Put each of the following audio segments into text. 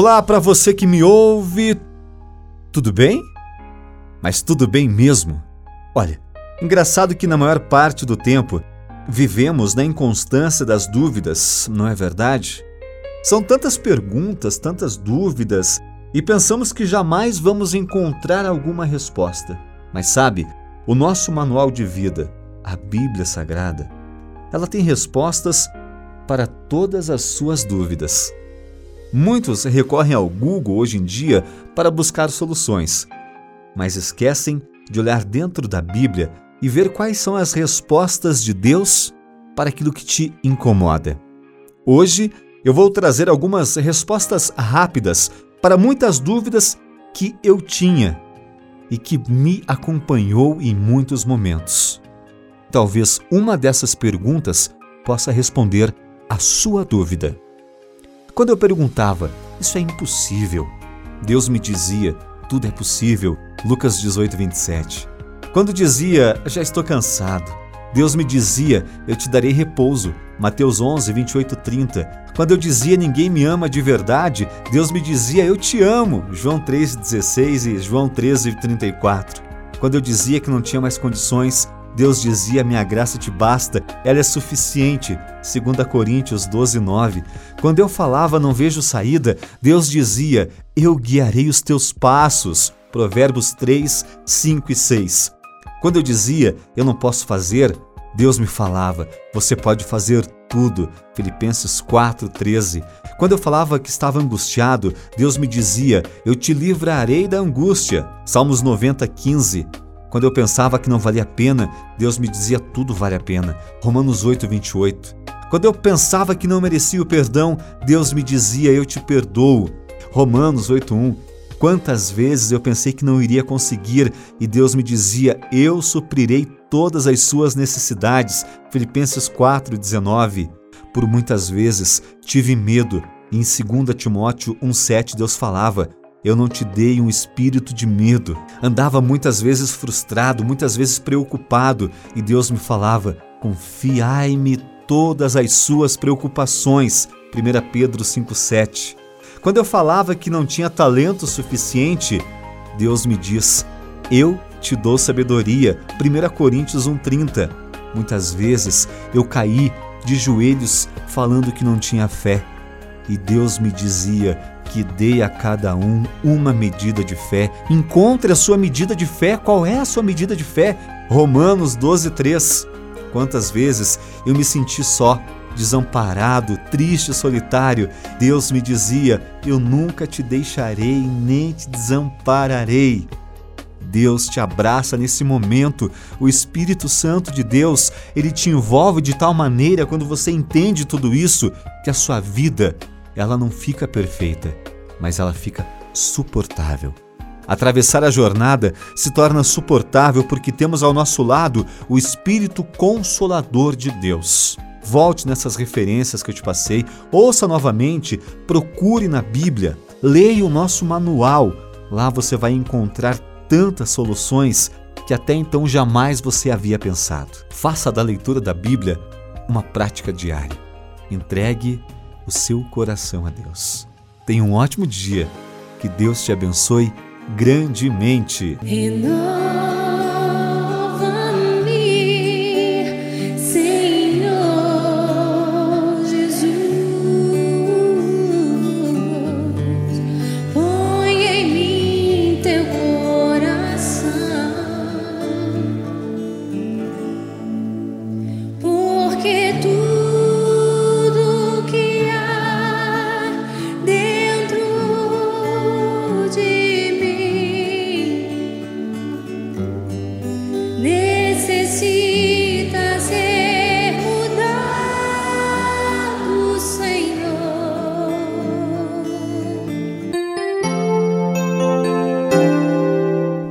Olá para você que me ouve. Tudo bem? Mas tudo bem mesmo? Olha, engraçado que na maior parte do tempo vivemos na inconstância das dúvidas, não é verdade? São tantas perguntas, tantas dúvidas e pensamos que jamais vamos encontrar alguma resposta. Mas sabe, o nosso manual de vida, a Bíblia Sagrada, ela tem respostas para todas as suas dúvidas. Muitos recorrem ao Google hoje em dia para buscar soluções, mas esquecem de olhar dentro da Bíblia e ver quais são as respostas de Deus para aquilo que te incomoda. Hoje eu vou trazer algumas respostas rápidas para muitas dúvidas que eu tinha e que me acompanhou em muitos momentos. Talvez uma dessas perguntas possa responder a sua dúvida. Quando eu perguntava, isso é impossível, Deus me dizia, tudo é possível, Lucas 18, 27. Quando dizia, já estou cansado, Deus me dizia, eu te darei repouso, Mateus 11, 28, 30. Quando eu dizia, ninguém me ama de verdade, Deus me dizia, eu te amo, João 3, 16 e João 13, 34. Quando eu dizia que não tinha mais condições, Deus dizia: Minha graça te basta, ela é suficiente. 2 Coríntios 12, 9. Quando eu falava não vejo saída, Deus dizia: Eu guiarei os teus passos. Provérbios 3, 5 e 6. Quando eu dizia eu não posso fazer, Deus me falava: Você pode fazer tudo. Filipenses 4:13. Quando eu falava que estava angustiado, Deus me dizia: Eu te livrarei da angústia. Salmos 90:15. Quando eu pensava que não valia a pena, Deus me dizia tudo vale a pena. Romanos 8, 28. Quando eu pensava que não merecia o perdão, Deus me dizia eu te perdoo. Romanos 8, 1. Quantas vezes eu pensei que não iria conseguir e Deus me dizia eu suprirei todas as suas necessidades. Filipenses 4, 19. Por muitas vezes tive medo e em 2 Timóteo 1,7 Deus falava: eu não te dei um espírito de medo. Andava muitas vezes frustrado, muitas vezes preocupado, e Deus me falava: Confiai-me todas as suas preocupações. 1 Pedro 5,7. Quando eu falava que não tinha talento suficiente, Deus me diz: Eu te dou sabedoria. 1 Coríntios 1,30. Muitas vezes eu caí de joelhos falando que não tinha fé. E Deus me dizia: que dê a cada um uma medida de fé. Encontre a sua medida de fé. Qual é a sua medida de fé? Romanos 12, 3. Quantas vezes eu me senti só, desamparado, triste, solitário. Deus me dizia: Eu nunca te deixarei nem te desampararei. Deus te abraça nesse momento. O Espírito Santo de Deus, ele te envolve de tal maneira quando você entende tudo isso que a sua vida ela não fica perfeita, mas ela fica suportável. Atravessar a jornada se torna suportável porque temos ao nosso lado o Espírito Consolador de Deus. Volte nessas referências que eu te passei, ouça novamente, procure na Bíblia, leia o nosso manual. Lá você vai encontrar tantas soluções que até então jamais você havia pensado. Faça da leitura da Bíblia uma prática diária. Entregue o seu coração a Deus. Tenha um ótimo dia. Que Deus te abençoe grandemente.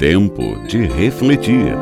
Tempo de refletir.